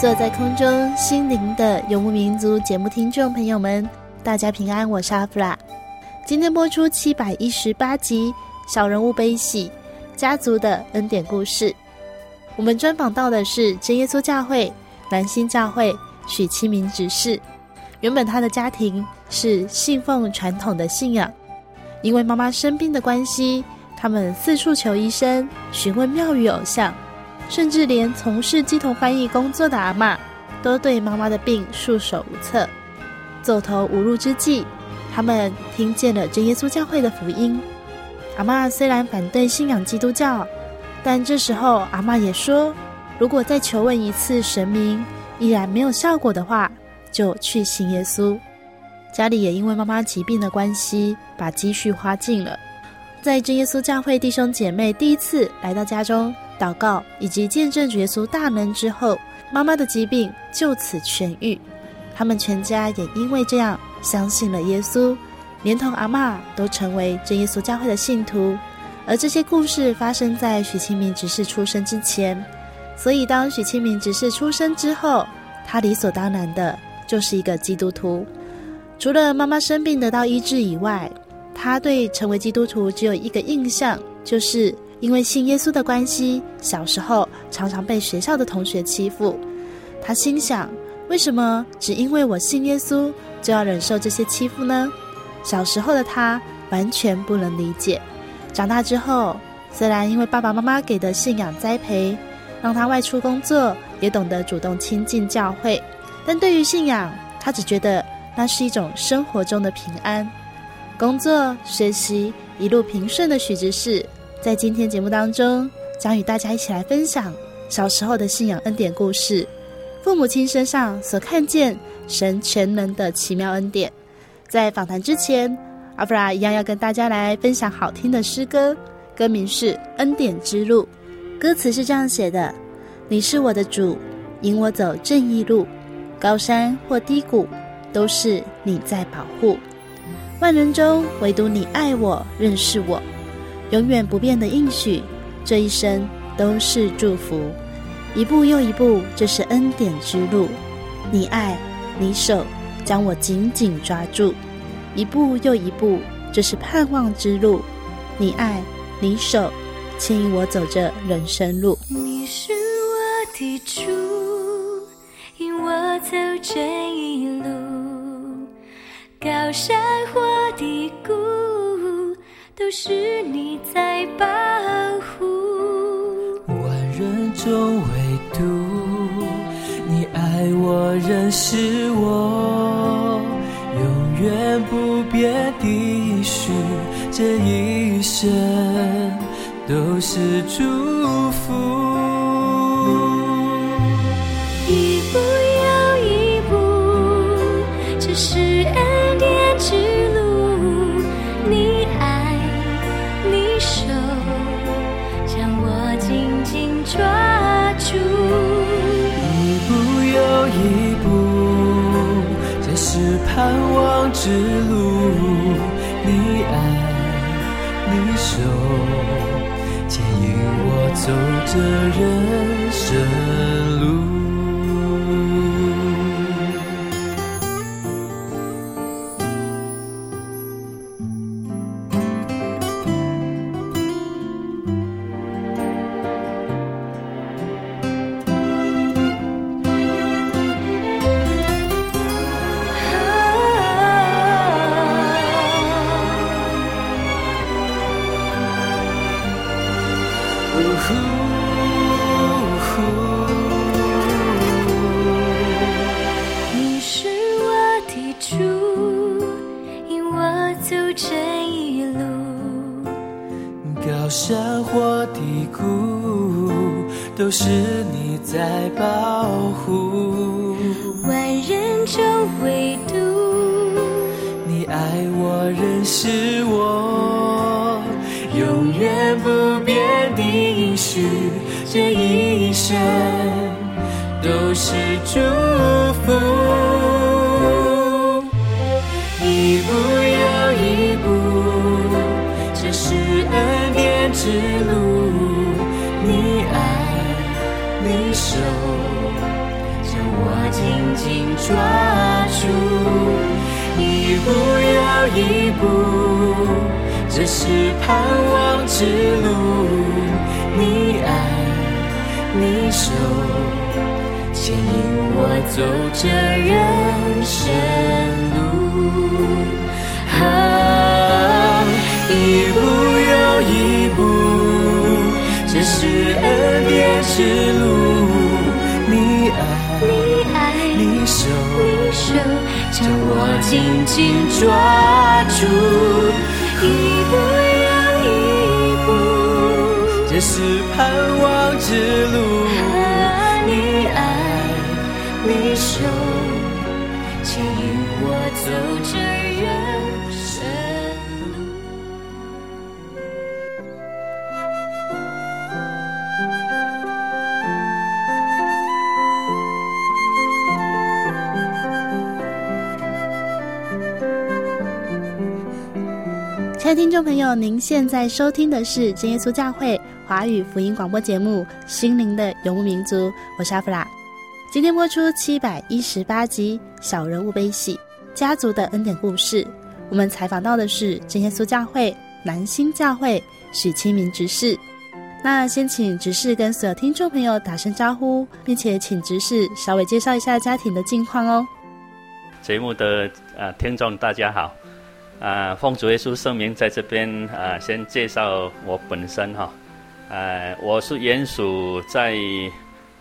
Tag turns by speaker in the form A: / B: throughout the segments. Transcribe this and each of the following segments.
A: 坐在空中，心灵的游牧民族节目听众朋友们，大家平安，我是阿弗拉。今天播出七百一十八集《小人物悲喜家族的恩典故事》。我们专访到的是真耶稣教会南新教会许钦明执事。原本他的家庭是信奉传统的信仰，因为妈妈生病的关系，他们四处求医生，询问庙宇偶像。甚至连从事乩童翻译工作的阿嬷，都对妈妈的病束手无策。走投无路之际，他们听见了真耶稣教会的福音。阿嬷虽然反对信仰基督教，但这时候阿嬷也说，如果再求问一次神明，依然没有效果的话，就去信耶稣。家里也因为妈妈疾病的关系，把积蓄花尽了。在真耶稣教会弟兄姐妹第一次来到家中。祷告以及见证耶稣大能之后，妈妈的疾病就此痊愈。他们全家也因为这样相信了耶稣，连同阿嬷都成为真耶稣教会的信徒。而这些故事发生在许清明执事出生之前，所以当许清明执事出生之后，他理所当然的就是一个基督徒。除了妈妈生病得到医治以外，他对成为基督徒只有一个印象，就是。因为信耶稣的关系，小时候常常被学校的同学欺负。他心想：为什么只因为我信耶稣，就要忍受这些欺负呢？小时候的他完全不能理解。长大之后，虽然因为爸爸妈妈给的信仰栽培，让他外出工作，也懂得主动亲近教会，但对于信仰，他只觉得那是一种生活中的平安。工作、学习一路平顺的许执事。在今天节目当中，将与大家一起来分享小时候的信仰恩典故事，父母亲身上所看见神全能的奇妙恩典。在访谈之前，阿弗拉一样要跟大家来分享好听的诗歌，歌名是《恩典之路》，歌词是这样写的：你是我的主，引我走正义路，高山或低谷，都是你在保护。万人中唯独你爱我，认识我。永远不变的应许，这一生都是祝福。一步又一步，这是恩典之路。你爱，你手将我紧紧抓住。一步又一步，这是盼望之路。你爱，你手牵引我走着人生路。
B: 你是我的主，引我走这一路，高山或低谷。都是你在保护，
C: 万人中唯独你爱我，认识我，永远不变的许，这一生都是祝福。盼望之路，你爱，你守，牵引我走着人。是盼望之路。你爱，你手，牵引我走这。人生
A: 前听众朋友，您现在收听的是真耶稣教会华语福音广播节目《心灵的游牧民族》，我是阿弗拉。今天播出七百一十八集《小人物悲喜家族的恩典故事》。我们采访到的是真耶稣教会南新教会许清明执事。那先请执事跟所有听众朋友打声招呼，并且请执事稍微介绍一下家庭的近况哦。
D: 节目的呃听众大家好。啊，奉主耶稣圣名，在这边啊，先介绍我本身哈。呃，我是原属在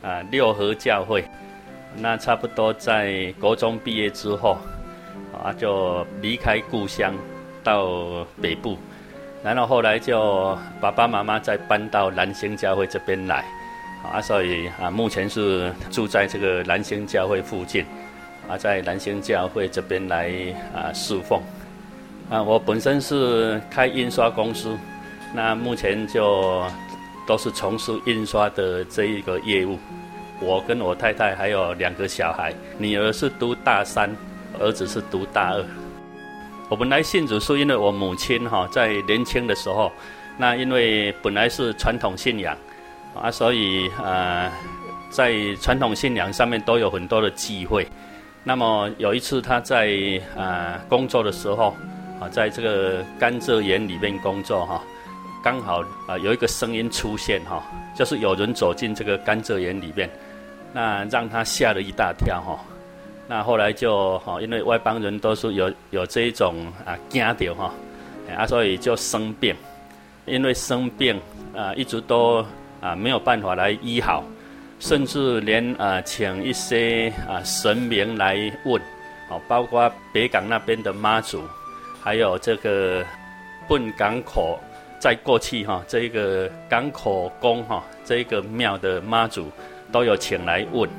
D: 啊六合教会，那差不多在国中毕业之后，啊就离开故乡到北部，然后后来就爸爸妈妈再搬到南星教会这边来，啊，所以啊目前是住在这个南星教会附近，啊，在南星教会这边来啊侍奉。啊，我本身是开印刷公司，那目前就都是从事印刷的这一个业务。我跟我太太还有两个小孩，女儿是读大三，儿子是读大二。我本来信主是因为我母亲哈在年轻的时候，那因为本来是传统信仰啊，所以呃在传统信仰上面都有很多的忌讳。那么有一次她在呃工作的时候。啊，在这个甘蔗园里面工作哈，刚好啊有一个声音出现哈，就是有人走进这个甘蔗园里面，那让他吓了一大跳哈。那后来就哈，因为外邦人都是有有这一种啊惊掉哈，啊所以就生病，因为生病啊一直都啊没有办法来医好，甚至连啊请一些啊神明来问，啊包括北港那边的妈祖。还有这个笨港口，在过去哈，这一个港口宫哈，这一个庙的妈祖都有请来问，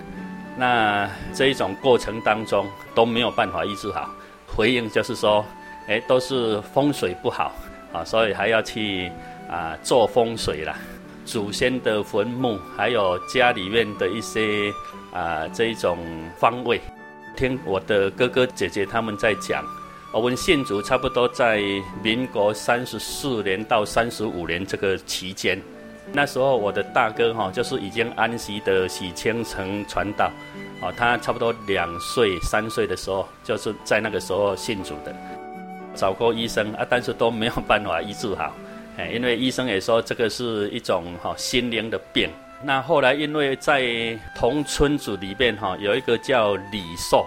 D: 那这一种过程当中都没有办法医治好，回应就是说，哎，都是风水不好啊，所以还要去啊做风水啦，祖先的坟墓，还有家里面的一些啊这一种方位，听我的哥哥姐姐他们在讲，我们信主差不多在民国三十四年到三十五年这个期间。那时候我的大哥哈，就是已经安息的许清城传道，哦，他差不多两岁三岁的时候，就是在那个时候信主的，找过医生啊，但是都没有办法医治好，哎，因为医生也说这个是一种哈心灵的病。那后来因为在同村子里面哈，有一个叫李寿，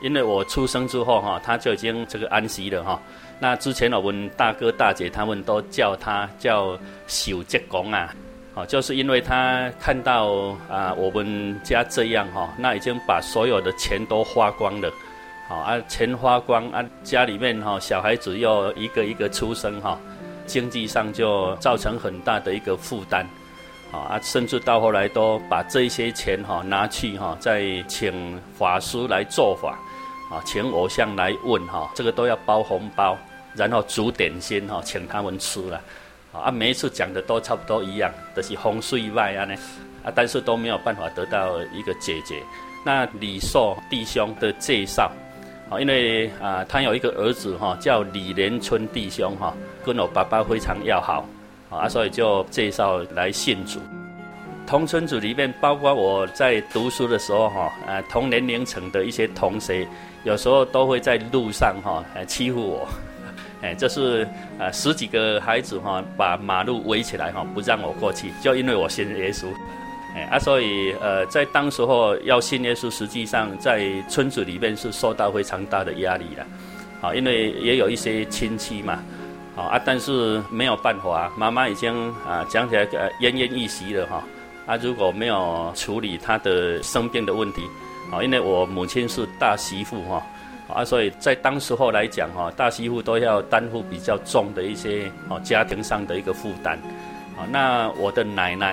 D: 因为我出生之后哈，他就已经这个安息了哈。那之前我们大哥大姐他们都叫他叫守节公啊。哦，就是因为他看到啊，我们家这样哈，那已经把所有的钱都花光了，好啊，钱花光啊，家里面哈，小孩子又一个一个出生哈，经济上就造成很大的一个负担，啊，甚至到后来都把这些钱哈拿去哈，再请法师来做法，啊，请偶像来问哈，这个都要包红包，然后煮点心哈，请他们吃了。啊，每一次讲的都差不多一样，都、是风水外啊呢，啊，但是都没有办法得到一个解决。那李寿弟兄的介绍，啊，因为啊，他有一个儿子哈，叫李连春弟兄哈，跟我爸爸非常要好，啊，所以就介绍来信主。同村组里面，包括我在读书的时候哈，啊，同年龄层的一些同学，有时候都会在路上哈，欺负我。哎，这是呃十几个孩子哈，把马路围起来哈，不让我过去，就因为我信耶稣。哎啊，所以呃，在当时候要信耶稣，实际上在村子里面是受到非常大的压力的。好，因为也有一些亲戚嘛，好啊，但是没有办法，妈妈已经啊讲起来呃奄奄一息了哈。啊，如果没有处理她的生病的问题，好，因为我母亲是大媳妇哈。啊，所以在当时候来讲，哈，大媳妇都要担负比较重的一些哦家庭上的一个负担。啊，那我的奶奶，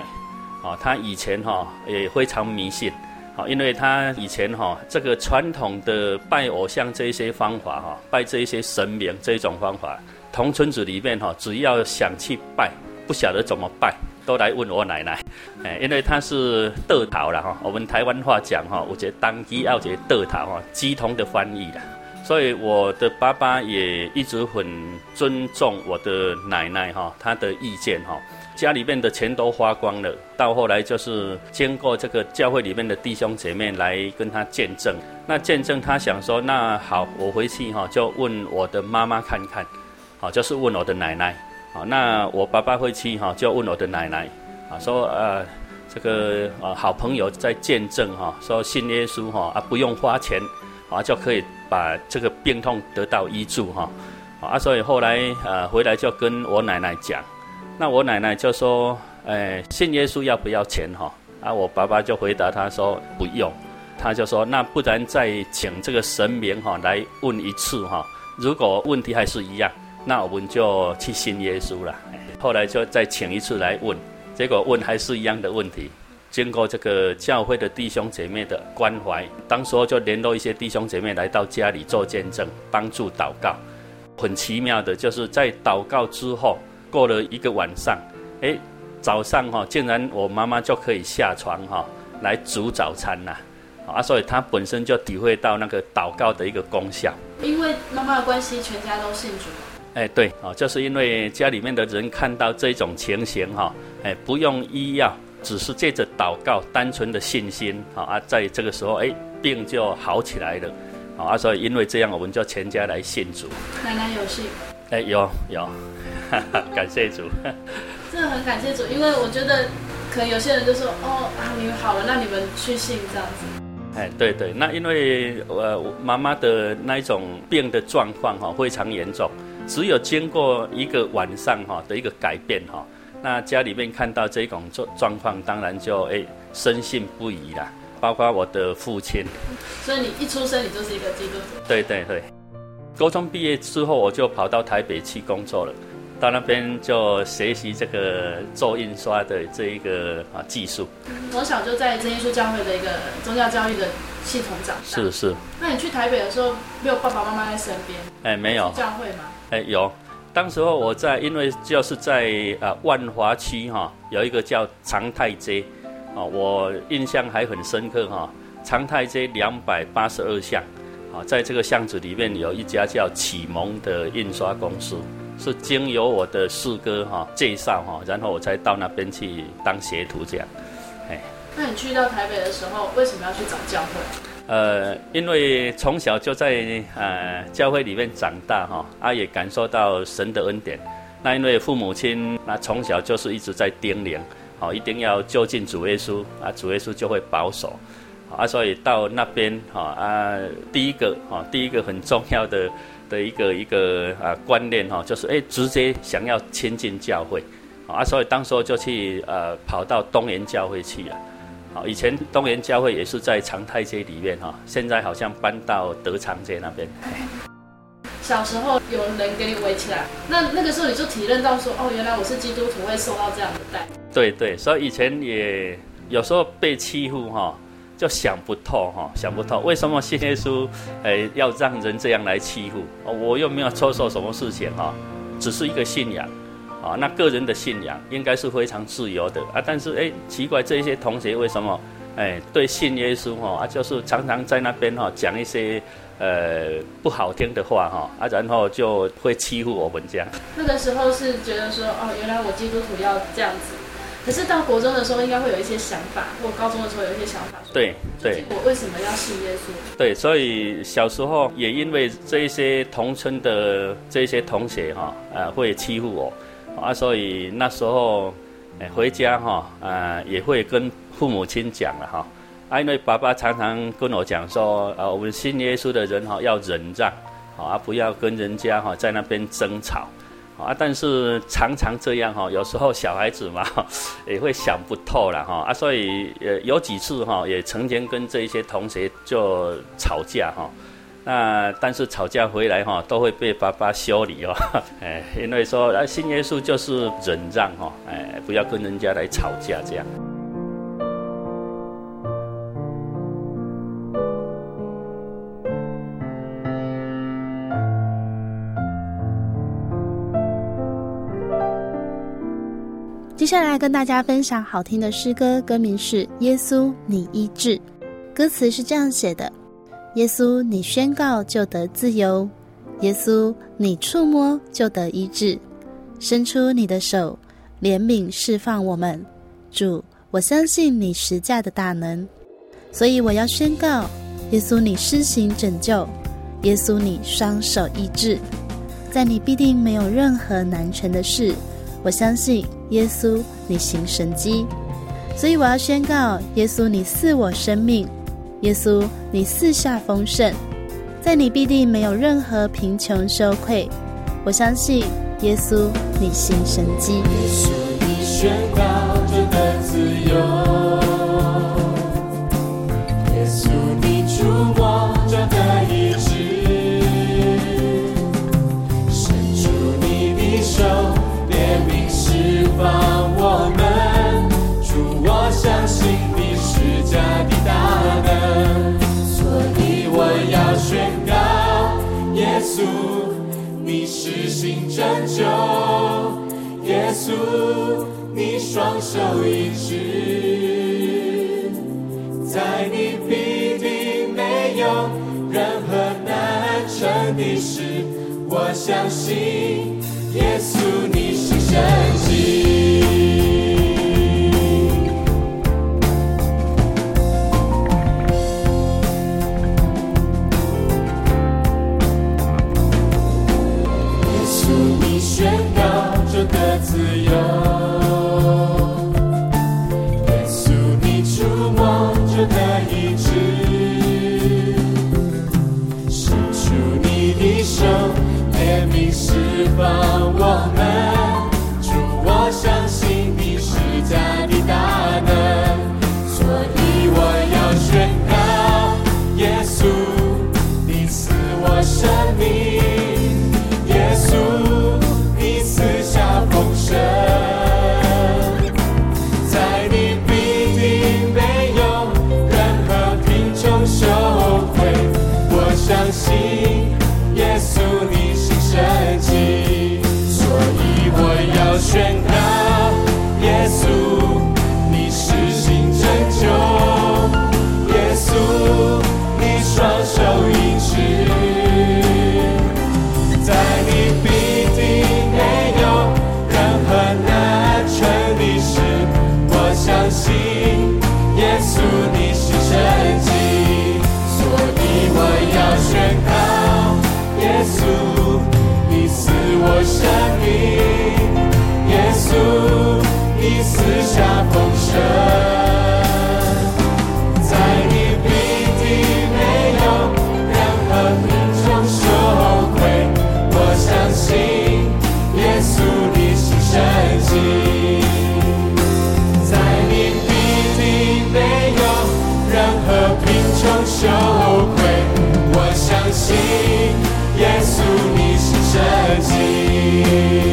D: 啊，她以前哈也非常迷信，啊，因为她以前哈这个传统的拜偶像这一些方法，哈，拜这一些神明这一种方法，同村子里面哈，只要想去拜，不晓得怎么拜，都来问我奶奶，哎，因为她是德桃了哈，我们台湾话讲哈，我觉得当机要觉德桃哈，鸡童的翻译的，所以我的爸爸也一直很尊重我的奶奶哈，她的意见哈，家里面的钱都花光了，到后来就是经过这个教会里面的弟兄姐妹来跟他见证，那见证他想说，那好，我回去哈就问我的妈妈看看，好，就是问我的奶奶。好，那我爸爸回去哈，就问我的奶奶，啊，说呃，这个呃好朋友在见证哈，说信耶稣哈啊不用花钱，啊就可以把这个病痛得到医治哈，啊所以后来呃回来就跟我奶奶讲，那我奶奶就说，哎信耶稣要不要钱哈？啊我爸爸就回答他说不用，他就说那不然再请这个神明哈来问一次哈，如果问题还是一样。那我们就去信耶稣了。后来就再请一次来问，结果问还是一样的问题。经过这个教会的弟兄姐妹的关怀，当时候就联络一些弟兄姐妹来到家里做见证，帮助祷告。很奇妙的，就是在祷告之后，过了一个晚上，哎，早上哈，竟然我妈妈就可以下床哈，来煮早餐呐。啊，所以她本身就体会到那个祷告的一个功效。
A: 因为妈妈的关系，全家都信主。
D: 哎，对，哦，就是因为家里面的人看到这种情形，哈，哎，不用医药，只是借着祷告，单纯的信心，啊，在这个时候，哎，病就好起来了，啊，所以因为这样，我们就全家来信主。
A: 奶奶有信？
D: 哎，有有，哈哈，感谢主。
A: 真的很感谢主，因为我觉得，可能有些人就说，哦，啊，你们好了，那你们去信这样子。
D: 哎，对对，那因为呃，妈妈的那一种病的状况，哈，非常严重。只有经过一个晚上哈的一个改变哈，那家里面看到这种状状况，当然就哎深信不疑了。包括我的父亲，
A: 所以你一出生你就是一个基督徒。
D: 对对对，高中毕业之后我就跑到台北去工作了，到那边就学习这个做印刷的这一个啊技术。
A: 从小就在真耶稣教会的一个宗教教育的系统长大。
D: 是是。
A: 那你去台北的时候，没有爸爸妈妈在身边？
D: 哎，没有。
A: 教会吗？
D: 哎，有，当时候我在，因为就是在啊万华区哈，有一个叫长泰街，啊，我印象还很深刻哈。长泰街两百八十二巷，啊，在这个巷子里面有一家叫启蒙的印刷公司，是经由我的四哥哈介绍哈，然后我才到那边去当学徒这样。哎，
A: 那你去到台北的时候，为什么要去找教会？
D: 呃，因为从小就在呃教会里面长大哈，啊也感受到神的恩典。那因为父母亲那从小就是一直在叮咛，好一定要就近主耶稣啊，主耶稣就会保守，啊所以到那边哈啊第一个哈第一个很重要的的一个一个啊观念哈就是哎直接想要亲近教会，啊所以当时候就去呃跑到东园教会去了，好以前东园教会也是在长泰街里面哈，现在好像搬到德昌街那边。
A: 小时候有人给你围起来，那那个时候你就体认到说，哦，原来我是基督徒，会受到这样的待
D: 遇。对对，所以以前也有时候被欺负哈，就想不透哈，想不透为什么信耶稣，哎，要让人这样来欺负？我又没有做错什么事情哈，只是一个信仰，啊，那个人的信仰应该是非常自由的啊。但是哎，奇怪，这些同学为什么哎对信耶稣哈啊，就是常常在那边哈讲一些。呃，不好听的话哈啊，然后就会欺负我们这样。
A: 那个时候是觉得说，哦，原来我基督徒要这样子。可是到国中的时候，应该会有一些想法，或高中的时候有一些想法。
D: 对对。
A: 我为什么要信耶稣？
D: 对，所以小时候也因为这一些同村的这一些同学哈，呃，会欺负我啊，所以那时候回家哈，呃，也会跟父母亲讲了哈。啊，因为爸爸常常跟我讲说，啊，我们信耶稣的人哈要忍让，啊，不要跟人家哈在那边争吵，啊，但是常常这样哈，有时候小孩子嘛，也会想不透了哈，啊，所以呃有几次哈，也曾经跟这一些同学就吵架哈，那但是吵架回来哈，都会被爸爸修理哦，哎，因为说啊，信耶稣就是忍让哈，哎，不要跟人家来吵架这样。
A: 接下来跟大家分享好听的诗歌，歌名是《耶稣，你医治》。歌词是这样写的：耶稣，你宣告就得自由；耶稣，你触摸就得医治。伸出你的手，怜悯释放我们。主，我相信你十架的大能，所以我要宣告：耶稣，你施行拯救；耶稣，你双手医治，在你必定没有任何难成的事。我相信耶稣，你行神迹，所以我要宣告：耶稣，你赐我生命；耶稣，你四下丰盛，在你必定没有任何贫穷羞愧。我相信耶稣，你行神
E: 迹。请拯救，耶稣，你双手一直，在你必定没有任何难成的事，我相信，耶稣，你是神。耶稣，你是神迹，所以我要宣告：耶稣，你赐我生命；耶稣，你赐下丰盛。
F: 迹，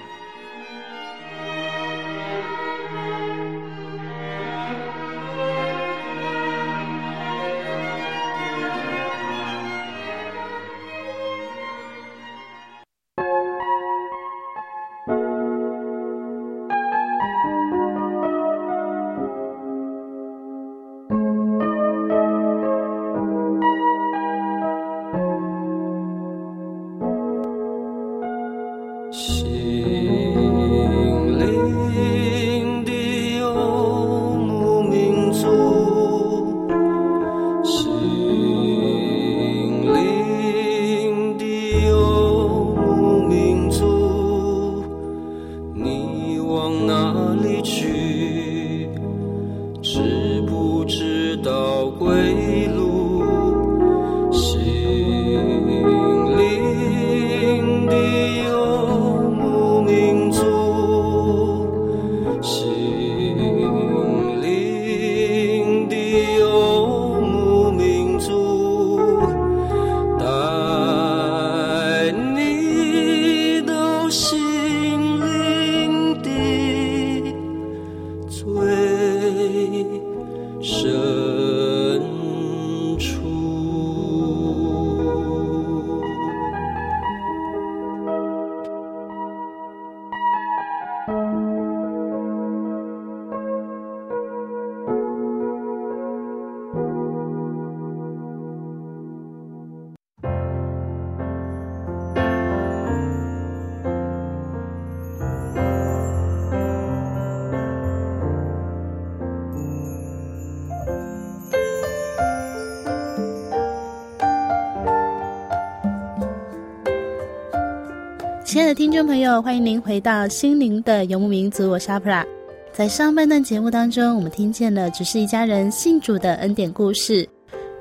A: 朋友，欢迎您回到心灵的游牧民族，我是阿普拉。在上半段节目当中，我们听见了只是一家人信主的恩典故事。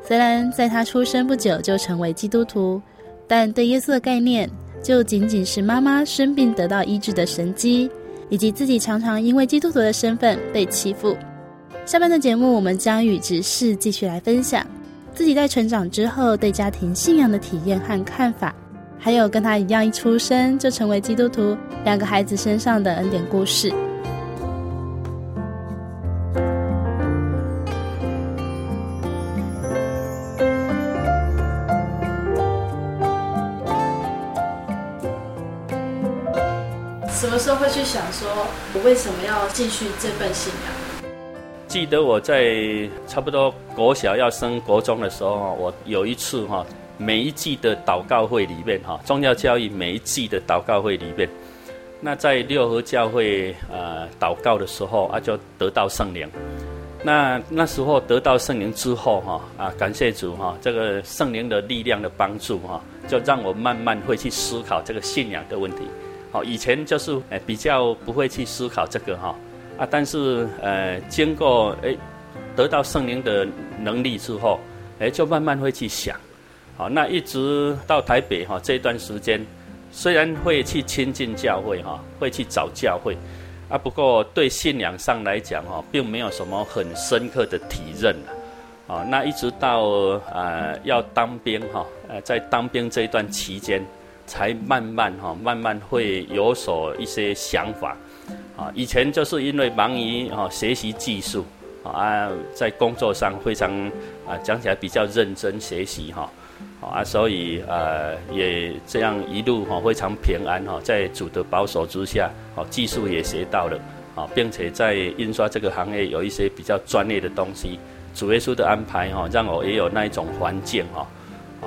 A: 虽然在他出生不久就成为基督徒，但对耶稣的概念就仅仅是妈妈生病得到医治的神迹，以及自己常常因为基督徒的身份被欺负。下半段节目，我们将与执事继续来分享自己在成长之后对家庭信仰的体验和看法。还有跟他一样一出生就成为基督徒两个孩子身上的恩典故事。什么时候会去想说我为什么要继续这份信仰？
D: 记得我在差不多国小要升国中的时候我有一次哈每一季的祷告会里面哈，宗教教育每一季的祷告会里面，那在六合教会呃祷告的时候啊，就得到圣灵。那那时候得到圣灵之后哈啊，感谢主哈，这个圣灵的力量的帮助哈，就让我慢慢会去思考这个信仰的问题。好，以前就是诶比较不会去思考这个哈啊，但是呃经过诶得到圣灵的能力之后，诶就慢慢会去想。好，那一直到台北哈这段时间，虽然会去亲近教会哈，会去找教会。啊，不过对信仰上来讲，哈，并没有什么很深刻的体认啊。那一直到呃要当兵哈，呃，在当兵这一段期间，才慢慢哈，慢慢会有所一些想法。啊，以前就是因为忙于哈学习技术啊，在工作上非常啊讲起来比较认真学习哈。啊，所以呃，也这样一路哈非常平安哈，在主的保守之下，哦，技术也学到了，啊，并且在印刷这个行业有一些比较专业的东西，主耶稣的安排哈，让我也有那一种环境哈，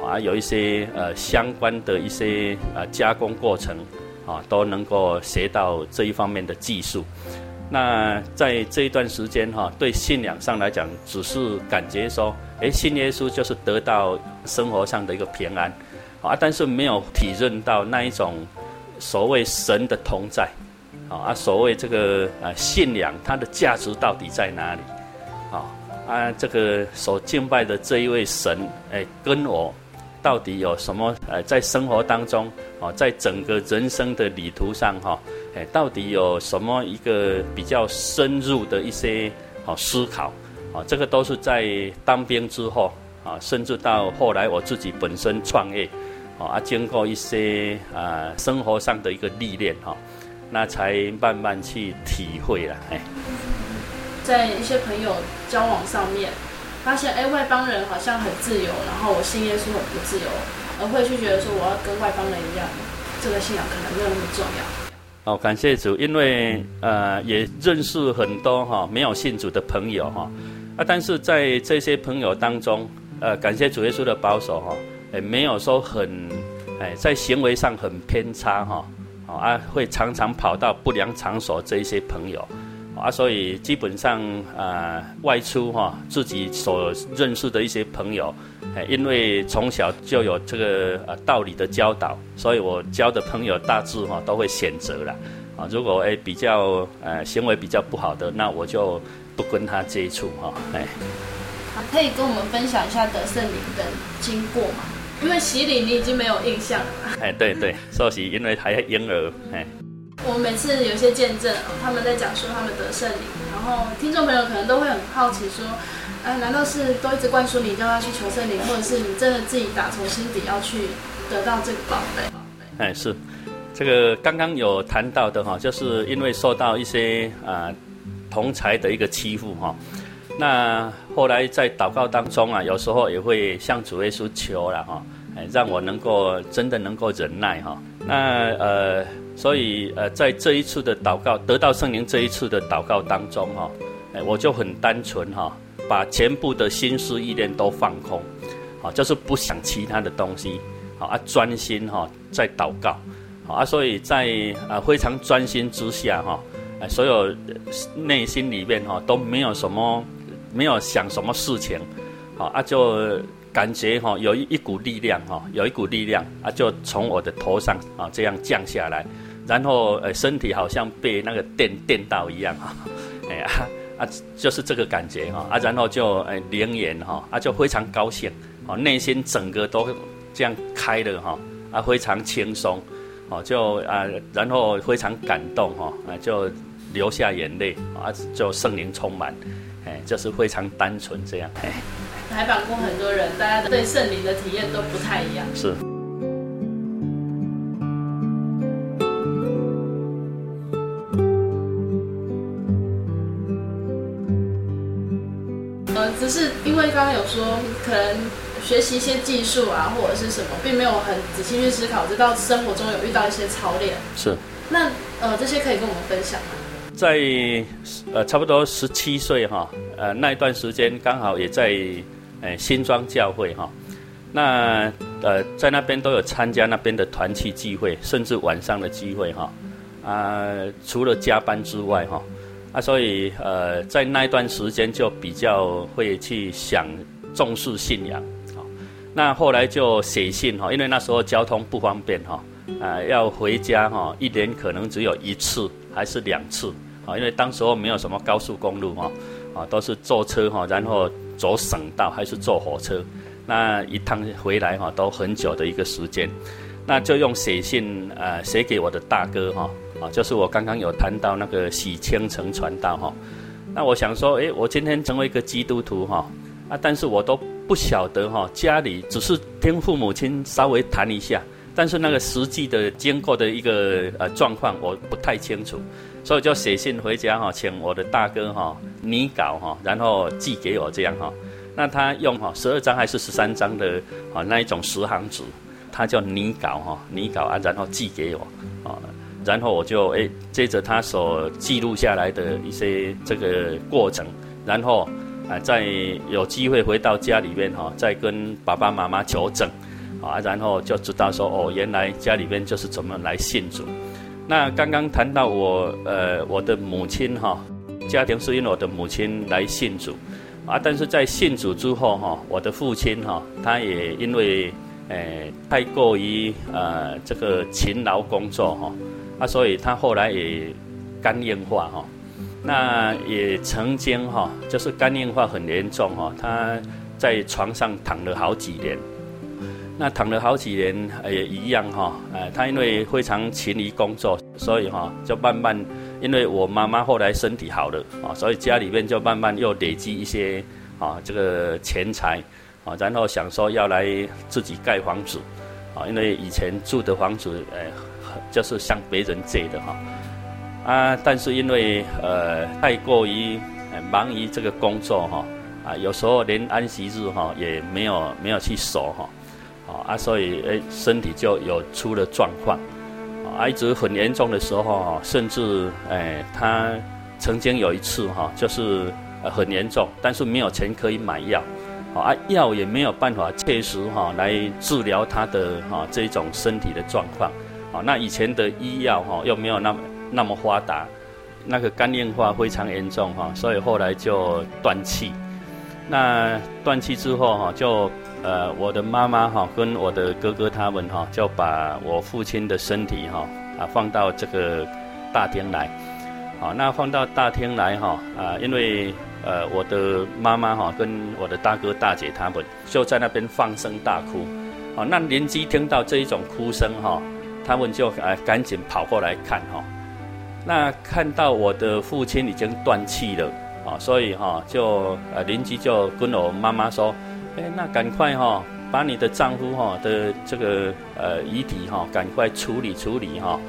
D: 啊，有一些呃相关的一些呃加工过程，啊，都能够学到这一方面的技术。那在这一段时间哈，对信仰上来讲，只是感觉说，诶，信耶稣就是得到生活上的一个平安，啊，但是没有体认到那一种所谓神的同在，啊，所谓这个啊信仰它的价值到底在哪里？啊，啊，这个所敬拜的这一位神，诶，跟我到底有什么？呃，在生活当中，啊，在整个人生的旅途上，哈。哎，到底有什么一个比较深入的一些啊思考啊？这个都是在当兵之后啊，甚至到后来我自己本身创业啊，经过一些啊生活上的一个历练哈，那才慢慢去体会了。哎，
A: 在一些朋友交往上面，发现哎外邦人好像很自由，然后我信耶稣很不自由，而会去觉得说我要跟外邦人一样，这个信仰可能没有那么重要。
D: 哦，感谢主，因为呃也认识很多哈、哦、没有信主的朋友哈啊，但是在这些朋友当中，呃感谢主耶稣的保守哈，也没有说很哎在行为上很偏差哈啊，会常常跑到不良场所这一些朋友。啊，所以基本上啊、外出哈、自己所认识的一些朋友，哎，因为从小就有这个呃道理的教导，所以我交的朋友大致哈、都会选择了。啊，如果哎比较呃行为比较不好的，那我就不跟他接触哈，哎。
A: 好，可以跟我们分享一下得圣灵的经过吗？因为洗礼你已经没有印象了。
D: 哎，对对，受洗因为还婴儿，哎。
A: 我们每次有些见证，他们在讲说他们得圣灵，然后听众朋友可能都会很好奇说，哎，难道是都一直灌输你叫他去求圣灵，或者是你真的自己打从心底要去得到这个宝贝？
D: 哎，是，这个刚刚有谈到的哈，就是因为受到一些啊、呃、同才的一个欺负哈，那后来在祷告当中啊，有时候也会向主耶稣求了哈，哎，让我能够真的能够忍耐哈，那呃。所以，呃，在这一次的祷告，得到圣灵这一次的祷告当中，哈，哎，我就很单纯哈，把全部的心思意念都放空，啊，就是不想其他的东西，啊，专心哈在祷告，啊，所以在啊非常专心之下，哈，哎，所有内心里面哈都没有什么，没有想什么事情，好啊，就。感觉哈有一一股力量哈，有一股力量啊，就从我的头上啊这样降下来，然后呃身体好像被那个电电到一样哈，哎呀啊就是这个感觉哈啊，然后就哎灵眼哈啊就非常高兴啊，内心整个都这样开了哈啊非常轻松哦就啊然后非常感动哈啊就流下眼泪啊就圣灵充满哎就是非常单纯这样哎。
A: 采访过很多人，大家对圣灵的体验都不太一样。
D: 是。
A: 呃，只是因为刚刚有说，可能学习一些技术啊，或者是什么，并没有很仔细去思考，直到生活中有遇到一些操练。
D: 是。
A: 那呃，这些可以跟我们分享吗？
D: 在呃差不多十七岁哈，呃那一段时间刚好也在呃新庄教会哈，那呃在那边都有参加那边的团契聚会，甚至晚上的聚会哈，啊除了加班之外哈，啊所以呃在那一段时间就比较会去想重视信仰，好，那后来就写信哈，因为那时候交通不方便哈。啊，要回家哈，一年可能只有一次还是两次啊，因为当时候没有什么高速公路哈，啊，都是坐车哈，然后走省道还是坐火车，那一趟回来哈，都很久的一个时间，那就用写信呃写给我的大哥哈，啊，就是我刚刚有谈到那个洗清城传道哈，那我想说，诶，我今天成为一个基督徒哈，啊，但是我都不晓得哈，家里只是听父母亲稍微谈一下。但是那个实际的经过的一个呃状况我不太清楚，所以就写信回家哈，请我的大哥哈拟稿哈，然后寄给我这样哈。那他用哈十二张还是十三张的啊那一种十行纸，他叫拟稿哈拟稿啊，然后寄给我啊，然后我就哎接着他所记录下来的一些这个过程，然后啊再有机会回到家里面哈，再跟爸爸妈妈求证。啊，然后就知道说哦，原来家里边就是怎么来信主。那刚刚谈到我呃我的母亲哈，家庭是因为我的母亲来信主，啊，但是在信主之后哈，我的父亲哈，他也因为呃太过于呃这个勤劳工作哈，啊，所以他后来也肝硬化哈，那也曾经哈，就是肝硬化很严重哈，他在床上躺了好几年。那躺了好几年也一样哈，呃，他因为非常勤于工作，所以哈就慢慢，因为我妈妈后来身体好了啊，所以家里面就慢慢又累积一些啊这个钱财啊，然后想说要来自己盖房子啊，因为以前住的房子呃就是向别人借的哈啊，但是因为呃太过于忙于这个工作哈啊，有时候连安息日哈也没有没有去守哈。啊，所以诶，身体就有出了状况，啊，一直很严重的时候，甚至诶，他曾经有一次哈，就是很严重，但是没有钱可以买药，啊，药也没有办法切实哈来治疗他的哈这种身体的状况，啊，那以前的医药哈又没有那么那么发达，那个肝硬化非常严重哈，所以后来就断气，那断气之后哈就。呃，我的妈妈哈跟我的哥哥他们哈就把我父亲的身体哈啊放到这个大厅来，好，那放到大厅来哈啊，因为呃我的妈妈哈跟我的大哥大姐他们就在那边放声大哭，好，那邻居听到这一种哭声哈，他们就啊赶紧跑过来看哈，那看到我的父亲已经断气了啊，所以哈就呃邻居就跟我妈妈说。哎，那赶快哈、把你的丈夫哈的这个呃遗体哈，赶快处理处理哈，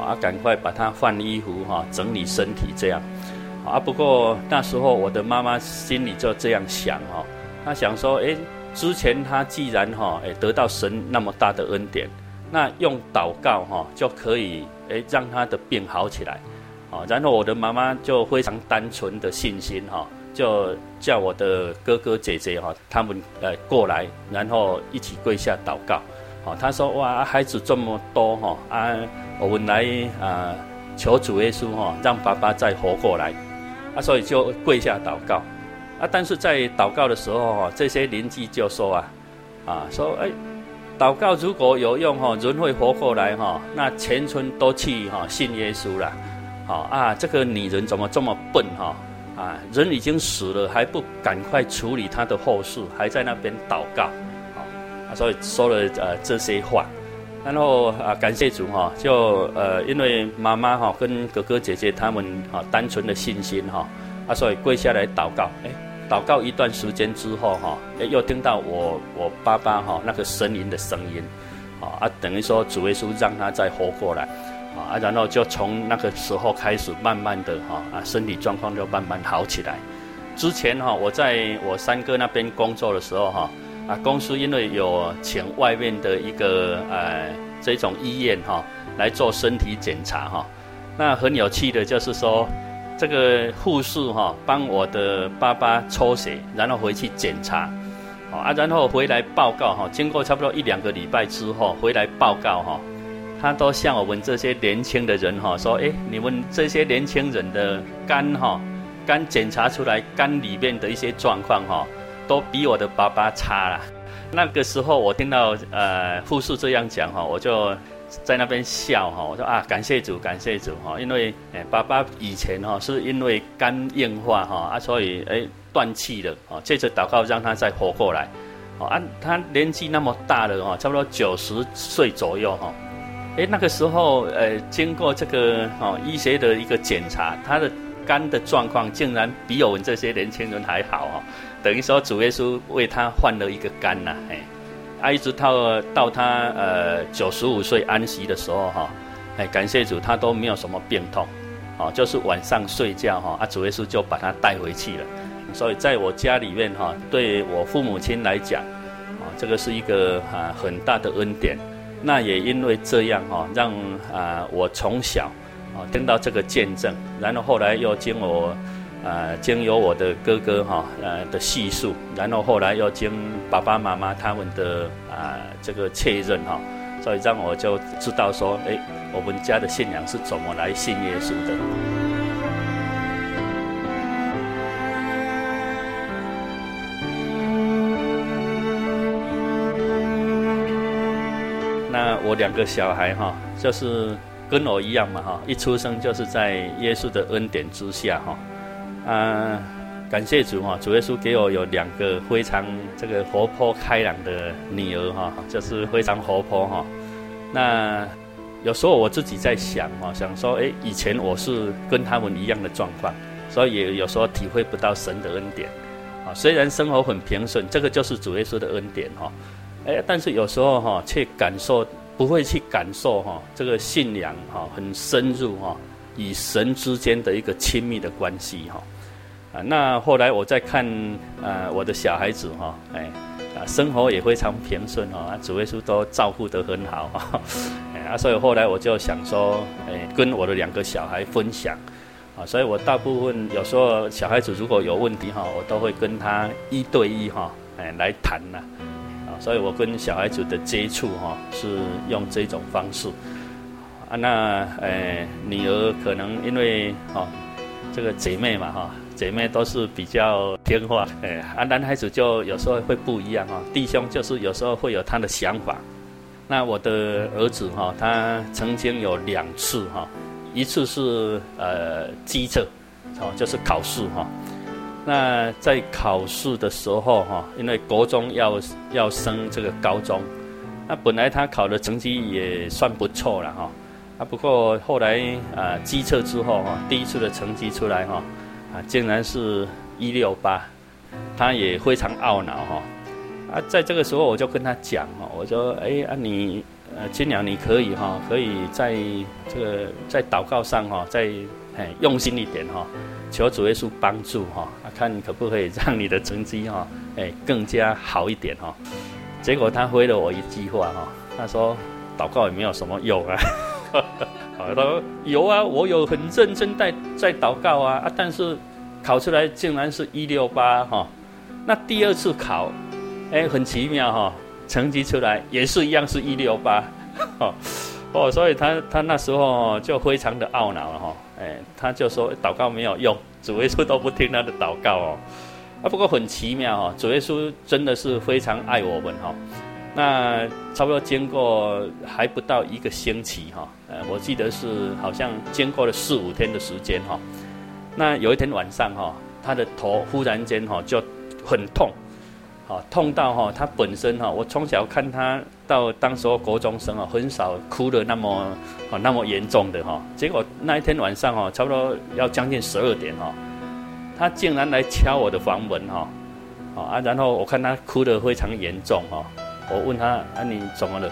D: 啊，赶快把他换衣服哈，整理身体这样，啊，不过那时候我的妈妈心里就这样想哈，她想说，哎，之前她既然哈，哎得到神那么大的恩典，那用祷告哈就可以哎让她的病好起来，啊，然后我的妈妈就非常单纯的信心哈。就叫我的哥哥姐姐哈，他们呃过来，然后一起跪下祷告。哦，他说哇，孩子这么多哈啊，我们来啊求主耶稣哈，让爸爸再活过来。啊，所以就跪下祷告。啊，但是在祷告的时候哈，这些邻居就说啊啊说哎，祷告如果有用哈，人会活过来哈，那全村都去哈信耶稣了。好啊，这个女人怎么这么笨哈？啊，人已经死了，还不赶快处理他的后事，还在那边祷告，啊，所以说了呃这些话，然后啊感谢主哈，就呃因为妈妈哈跟哥哥姐姐他们啊单纯的信心哈，啊所以跪下来祷告，哎，祷告一段时间之后哈，哎又听到我我爸爸哈那个呻吟的声音，啊啊等于说主耶稣让他再活过来。啊，然后就从那个时候开始，慢慢的哈啊，身体状况就慢慢好起来。之前哈，我在我三哥那边工作的时候哈，啊，公司因为有请外面的一个呃这种医院哈来做身体检查哈，那很有趣的就是说，这个护士哈帮我的爸爸抽血，然后回去检查，啊，然后回来报告哈，经过差不多一两个礼拜之后回来报告哈，他都向我们这些年轻的人哈说，哎，你们这些年轻人的肝哈，肝检查出来肝里面的一些状况哈，都比我的爸爸差了。那个时候我听到呃护士这样讲哈，我就。在那边笑哈，我说啊，感谢主，感谢主哈，因为诶，爸爸以前哈是因为肝硬化哈啊，所以诶断气了啊，借着祷告让他再活过来哦，啊，他年纪那么大了哈，差不多九十岁左右哈，诶，那个时候呃，经过这个哦医学的一个检查，他的肝的状况竟然比我们这些年轻人还好哦，等于说主耶稣为他换了一个肝呐，哎。啊，一直到到他呃九十五岁安息的时候哈，哎，感谢主，他都没有什么病痛，哦，就是晚上睡觉哈，啊，主耶稣就把他带回去了。所以在我家里面哈，对我父母亲来讲，啊，这个是一个啊很大的恩典。那也因为这样哈，让啊我从小啊听到这个见证，然后后来又经我。呃，经由我的哥哥哈，呃的叙述，然后后来又经爸爸妈妈他们的啊、这个确认哈，所以让我就知道说，哎，我们家的信仰是怎么来信耶稣的。两个小孩哈，就是跟我一样嘛哈，一出生就是在耶稣的恩典之下哈。啊，感谢主哈！主耶稣给我有两个非常这个活泼开朗的女儿哈，就是非常活泼哈。那有时候我自己在想哈，想说哎，以前我是跟他们一样的状况，所以也有时候体会不到神的恩典啊。虽然生活很平顺，这个就是主耶稣的恩典哈。哎，但是有时候哈，却感受不会去感受哈，这个信仰哈很深入哈，与神之间的一个亲密的关系哈。啊，那后来我在看，呃，我的小孩子哈，哎，啊，生活也非常平顺哈，啊，主耶稣都照顾得很好哈，啊，所以后来我就想说，哎，跟我的两个小孩分享，啊，所以我大部分有时候小孩子如果有问题哈，我都会跟他一对一哈，哎，来谈呐，所以我跟小孩子的接触哈是用这种方式，啊，那，诶，女儿可能因为哈，这个姐妹嘛哈。姐妹都是比较听话，哎，啊，男孩子就有时候会不一样哈。弟兄就是有时候会有他的想法。那我的儿子哈，他曾经有两次哈，一次是呃机测，哦，就是考试哈。那在考试的时候哈，因为国中要要升这个高中，那本来他考的成绩也算不错了哈。啊，不过后来啊机测之后哈，第一次的成绩出来哈。啊，竟然是一六八，他也非常懊恼哈。啊，在这个时候我就跟他讲哈，我说，哎啊你呃金良你可以哈，可以在这个在祷告上哈，再哎用心一点哈，求主耶稣帮助哈，看可不可以让你的成绩哈 哎更加好一点哈。结果他回了我一句话哈，他说祷告也没有什么用啊。他说有啊，我有很认真在在祷告啊啊，但是考出来竟然是一六八哈。那第二次考，哎，很奇妙哈，成绩出来也是一样是一六八，哦，所以他他那时候就非常的懊恼了哈，哎，他就说祷告没有用，主耶稣都不听他的祷告哦，啊，不过很奇妙哦，主耶稣真的是非常爱我们哈。那差不多经过还不到一个星期哈，呃，我记得是好像经过了四五天的时间哈。那有一天晚上哈，他的头忽然间哈就很痛，好痛到哈他本身哈，我从小看他到当时候国中生啊，很少哭得那么那么严重的哈。结果那一天晚上哈，差不多要将近十二点哈，他竟然来敲我的房门哈，啊，然后我看他哭得非常严重哈。我问他啊，你怎么了？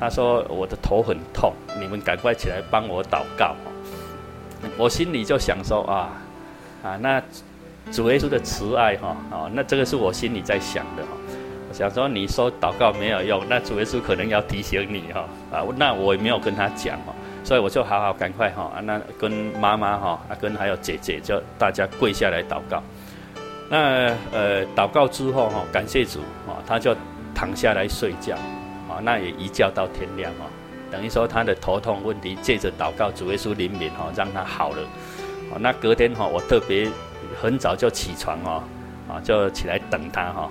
D: 他说我的头很痛，你们赶快起来帮我祷告。我心里就想说啊啊，那主耶稣的慈爱哈啊，那这个是我心里在想的哈。我想说你说祷告没有用，那主耶稣可能要提醒你哈啊，那我也没有跟他讲哈。所以我就好好赶快哈，那跟妈妈哈，啊跟还有姐姐就大家跪下来祷告。那呃祷告之后哈，感谢主啊，他就躺下来睡觉啊，那也一觉到天亮啊，等于说他的头痛问题借着祷告主耶稣怜悯哈，让他好了。啊，那隔天哈，我特别很早就起床哦，啊就起来等他哈，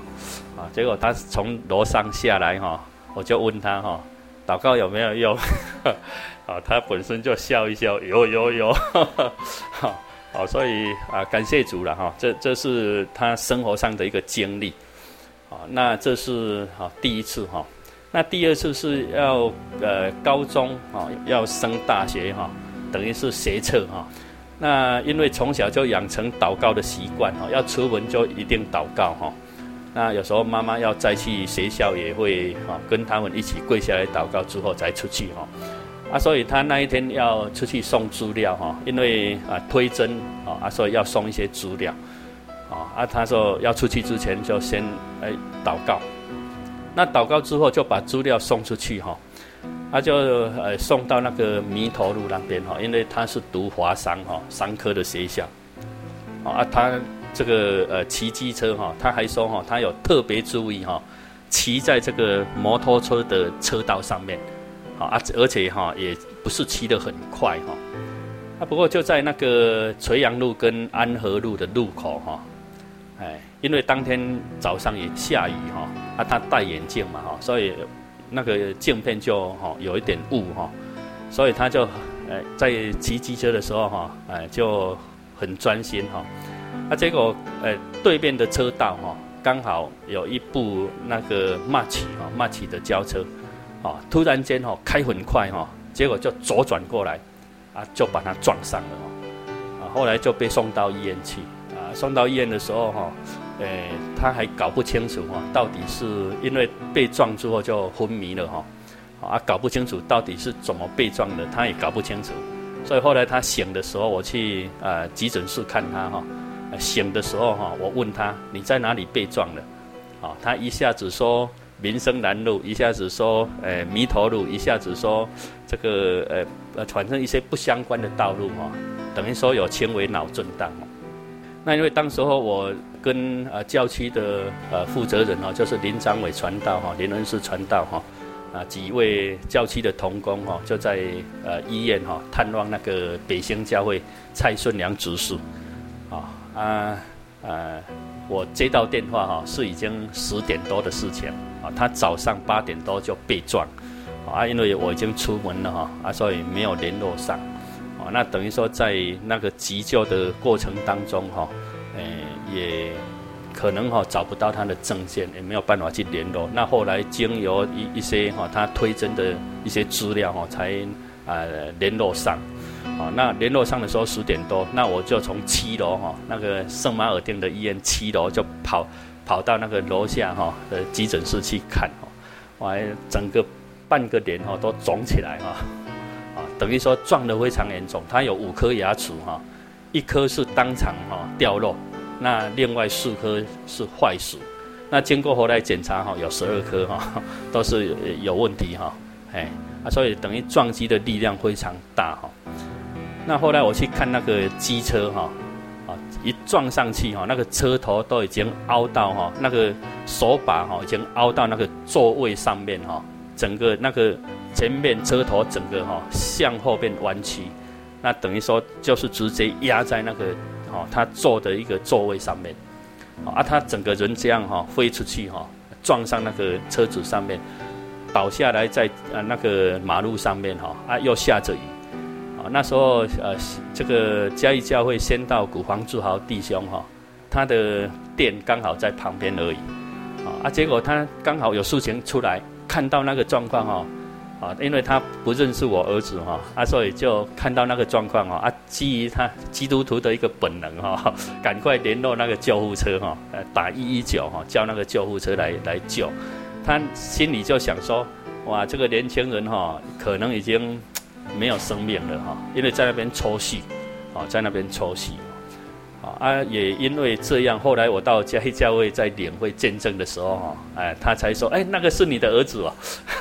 D: 啊结果他从楼上下来哈，我就问他哈，祷告有没有用？啊，他本身就笑一笑，有有有，好。好，所以啊，感谢主了哈，这这是他生活上的一个经历，啊，那这是哈第一次哈，那第二次是要呃高中啊要升大学哈，等于是学测哈，那因为从小就养成祷告的习惯哈，要出门就一定祷告哈，那有时候妈妈要再去学校也会哈跟他们一起跪下来祷告之后再出去哈。啊，所以他那一天要出去送资料哈，因为啊推针啊，所以要送一些资料，啊，啊他说要出去之前就先来祷告，那祷告之后就把资料送出去哈，他就呃送到那个弥陀路那边哈，因为他是读华商哈商科的学校，啊他这个呃骑机车哈，他还说哈他有特别注意哈，骑在这个摩托车的车道上面。好啊，而且哈也不是骑得很快哈，啊不过就在那个垂杨路跟安和路的路口哈，哎，因为当天早上也下雨哈，啊他戴眼镜嘛哈，所以那个镜片就哈有一点雾哈，所以他就哎在骑机车的时候哈，哎就很专心哈，啊结果哎对面的车道哈刚好有一部那个马奇哈马奇的轿车。啊！突然间哈，开很快哈，结果就左转过来，啊，就把他撞伤了哦。啊，后来就被送到医院去。啊，送到医院的时候哈，诶，他还搞不清楚哈，到底是因为被撞之后就昏迷了哈。啊，搞不清楚到底是怎么被撞的，他也搞不清楚。所以后来他醒的时候，我去啊急诊室看他哈。醒的时候哈，我问他你在哪里被撞的？啊，他一下子说。民生南路一下子说，诶，弥陀路一下子说，这个呃呃，反正一些不相关的道路哈，等于说有轻微脑震荡。那因为当时候我跟呃教区的呃负责人哈，就是林长伟传道哈，林恩师传道哈，啊几位教区的同工哈，就在呃医院哈探望那个北兴教会蔡顺良执事，啊啊呃，我接到电话哈，是已经十点多的事情。啊，他早上八点多就被撞，啊，因为我已经出门了哈，啊，所以没有联络上，啊，那等于说在那个急救的过程当中哈，诶，也可能哈找不到他的证件，也没有办法去联络。那后来经由一一些哈他推甄的一些资料哈，才啊联络上，啊，那联络上的时候十点多，那我就从七楼哈那个圣马尔定的医院七楼就跑。跑到那个楼下哈的急诊室去看哈，我整个半个脸哈都肿起来哈，啊，等于说撞得非常严重。他有五颗牙齿哈，一颗是当场哈掉落，那另外四颗是坏死。那经过后来检查哈，有十二颗哈 都是有问题哈，哎啊，所以等于撞击的力量非常大哈。那后来我去看那个机车哈。啊一撞上去哈，那个车头都已经凹到哈，那个手把哈已经凹到那个座位上面哈，整个那个前面车头整个哈向后边弯曲，那等于说就是直接压在那个哈他坐的一个座位上面，啊，他整个人这样哈飞出去哈，撞上那个车子上面，倒下来在呃那个马路上面哈，啊又下着雨。啊那时候，呃，这个嘉义教会先到古黄志豪弟兄哈，他的店刚好在旁边而已，啊，结果他刚好有事情出来，看到那个状况哈，啊，因为他不认识我儿子哈，啊，所以就看到那个状况哈，啊，基于他基督徒的一个本能哈，赶快联络那个救护车哈，呃，打一一九哈，叫那个救护车来来救，他心里就想说，哇，这个年轻人哈，可能已经。没有生命了哈，因为在那边抽泣，啊，在那边抽泣，啊，也因为这样，后来我到嘉义教会在领会见证的时候哈，哎，他才说，哎，那个是你的儿子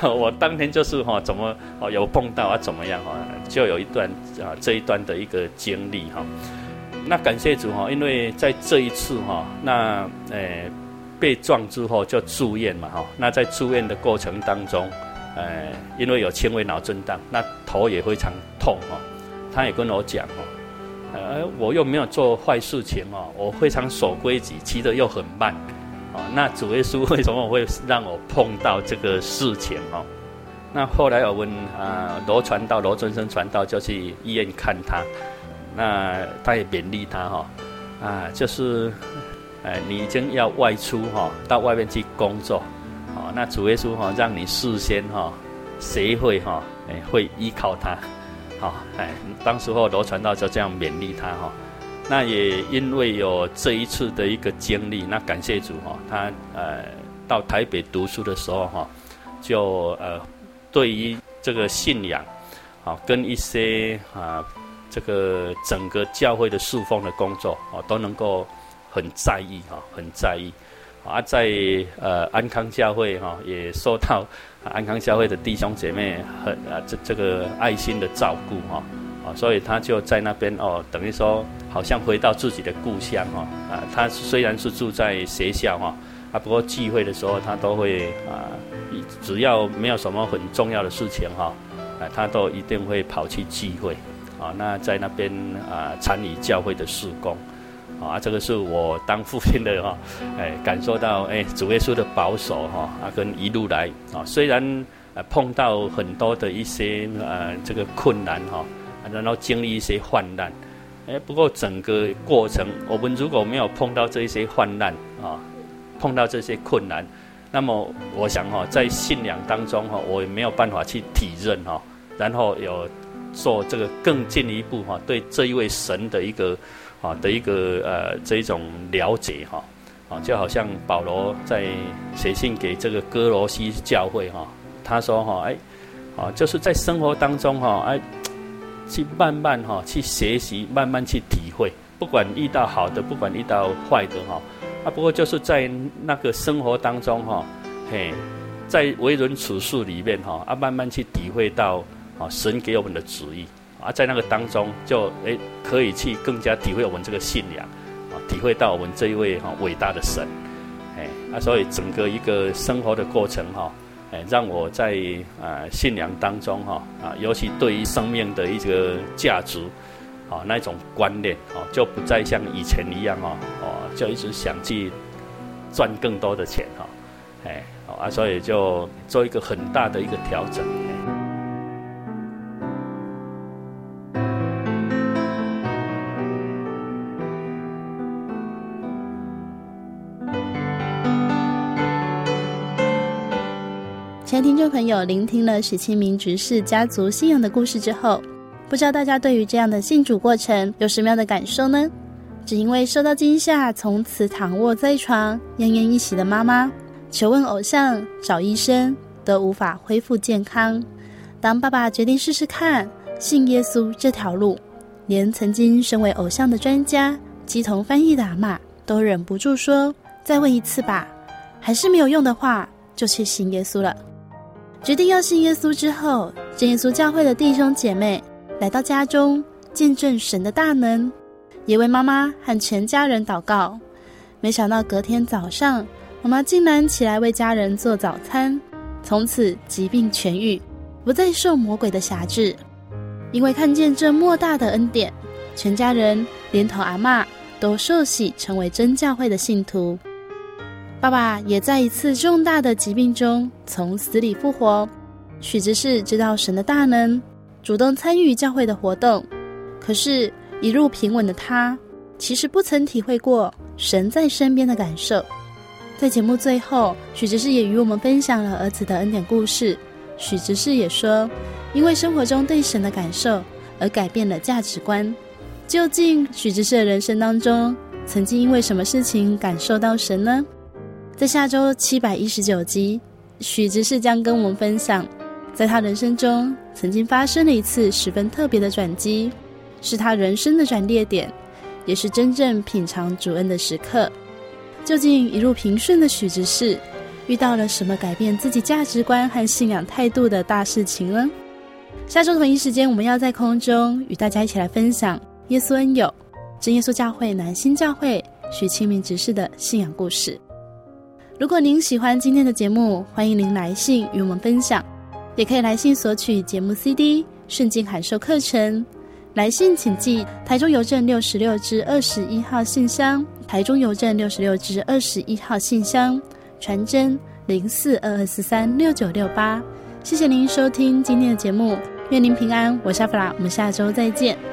D: 哦，我当天就是哈，怎么哦有碰到啊，怎么样哈，就有一段啊这一段的一个经历哈。那感谢主哈，因为在这一次哈，那诶被撞之后就住院嘛哈。那在住院的过程当中，诶因为有轻微脑震荡，那头也非常痛哈。他也跟我讲哦，呃我又没有做坏事情哦，我非常守规矩，骑得又很慢，哦那主耶稣为什么会让我碰到这个事情哦？那后来我问啊罗传道罗尊生传道就去医院看他。那他也勉励他哈，啊，就是，哎，你已经要外出哈，到外面去工作，哦，那主耶稣哈，让你事先哈，学会哈，哎，会依靠他，好，哎，当时候罗传道就这样勉励他哈，那也因为有这一次的一个经历，那感谢主哈，他呃到台北读书的时候哈，就呃对于这个信仰，啊，跟一些啊。这个整个教会的侍奉的工作啊，都能够很在意哈，很在意啊，在呃安康教会哈，也受到安康教会的弟兄姐妹很啊这这个爱心的照顾哈啊，所以他就在那边哦，等于说好像回到自己的故乡哈啊，他虽然是住在学校哈啊，不过聚会的时候他都会啊，只要没有什么很重要的事情哈啊，他都一定会跑去聚会。啊，那在那边啊，参与教会的事工，啊，这个是我当父亲的哈，哎，感受到哎，主耶稣的保守哈，啊，跟一路来啊，虽然啊碰到很多的一些呃这个困难哈，然后经历一些患难，哎，不过整个过程，我们如果没有碰到这一些患难啊，碰到这些困难，那么我想哈，在信仰当中哈，我也没有办法去体认哈，然后有。做这个更进一步哈，对这一位神的一个啊的一个呃这一种了解哈啊，就好像保罗在写信给这个哥罗西教会哈，他说哈哎啊就是在生活当中哈哎去慢慢哈去学习，慢慢去体会，不管遇到好的，不管遇到坏的哈啊，不过就是在那个生活当中哈嘿，在为人处事里面哈啊，慢慢去体会到。啊，神给我们的旨意啊，在那个当中就诶可以去更加体会我们这个信仰啊，体会到我们这一位哈伟大的神，哎啊，所以整个一个生活的过程哈，哎，让我在啊信仰当中哈啊，尤其对于生命的一个价值啊那种观念啊，就不再像以前一样哈哦，就一直想去赚更多的钱哈，哎啊，所以就做一个很大的一个调整。
A: 众朋友，聆听了许清明执事家族信仰的故事之后，不知道大家对于这样的信主过程有什么样的感受呢？只因为受到惊吓，从此躺卧在床，奄奄一息的妈妈，求问偶像，找医生，都无法恢复健康。当爸爸决定试试看信耶稣这条路，连曾经身为偶像的专家、鸡同翻译的阿嬷，都忍不住说：“再问一次吧，还是没有用的话，就去信耶稣了。”决定要信耶稣之后，真耶稣教会的弟兄姐妹来到家中，见证神的大能，也为妈妈和全家人祷告。没想到隔天早上，妈妈竟然起来为家人做早餐，从此疾病痊愈，不再受魔鬼的辖制。因为看见这莫大的恩典，全家人连同阿嬷都受洗成为真教会的信徒。爸爸也在一次重大的疾病中从死里复活。许执事知道神的大能，主动参与教会的活动。可是，一路平稳的他，其实不曾体会过神在身边的感受。在节目最后，许执事也与我们分享了儿子的恩典故事。许执事也说，因为生活中对神的感受而改变了价值观。究竟许执事的人生当中，曾经因为什么事情感受到神呢？在下周七百一十九集，许执事将跟我们分享，在他人生中曾经发生了一次十分特别的转机，是他人生的转捩点，也是真正品尝主恩的时刻。究竟一路平顺的许执事，遇到了什么改变自己价值观和信仰态度的大事情呢？下周同一时间，我们要在空中与大家一起来分享耶稣恩友真耶稣教会南新教会许清明执事的信仰故事。如果您喜欢今天的节目，欢迎您来信与我们分享，也可以来信索取节目 CD、圣经函授课程。来信请寄台中邮政六十六支二十一号信箱，台中邮政六十六支二十一号信箱，传真零四二二四三六九六八。谢谢您收听今天的节目，愿您平安。我是阿弗拉，我们下周再
G: 见。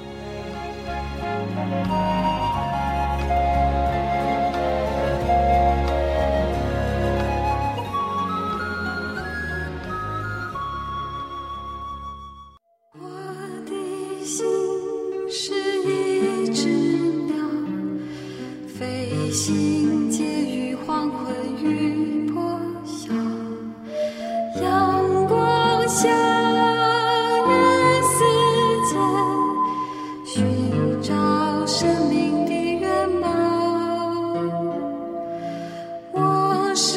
B: 我是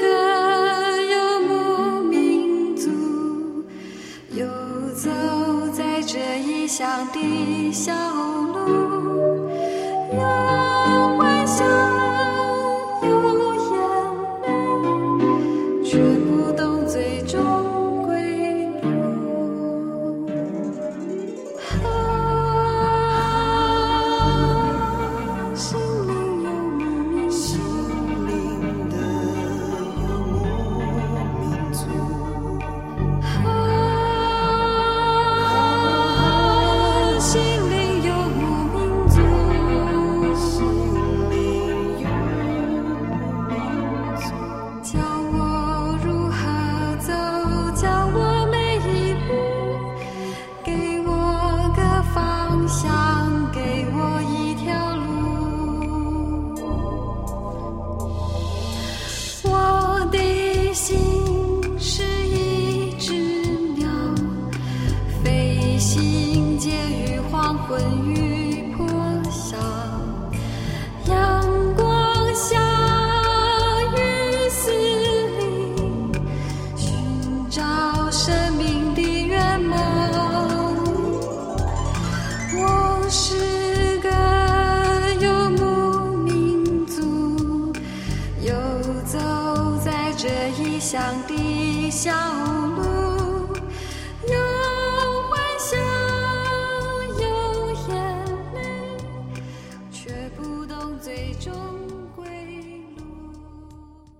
B: 个游牧民族，游
H: 走在这异乡的小屋。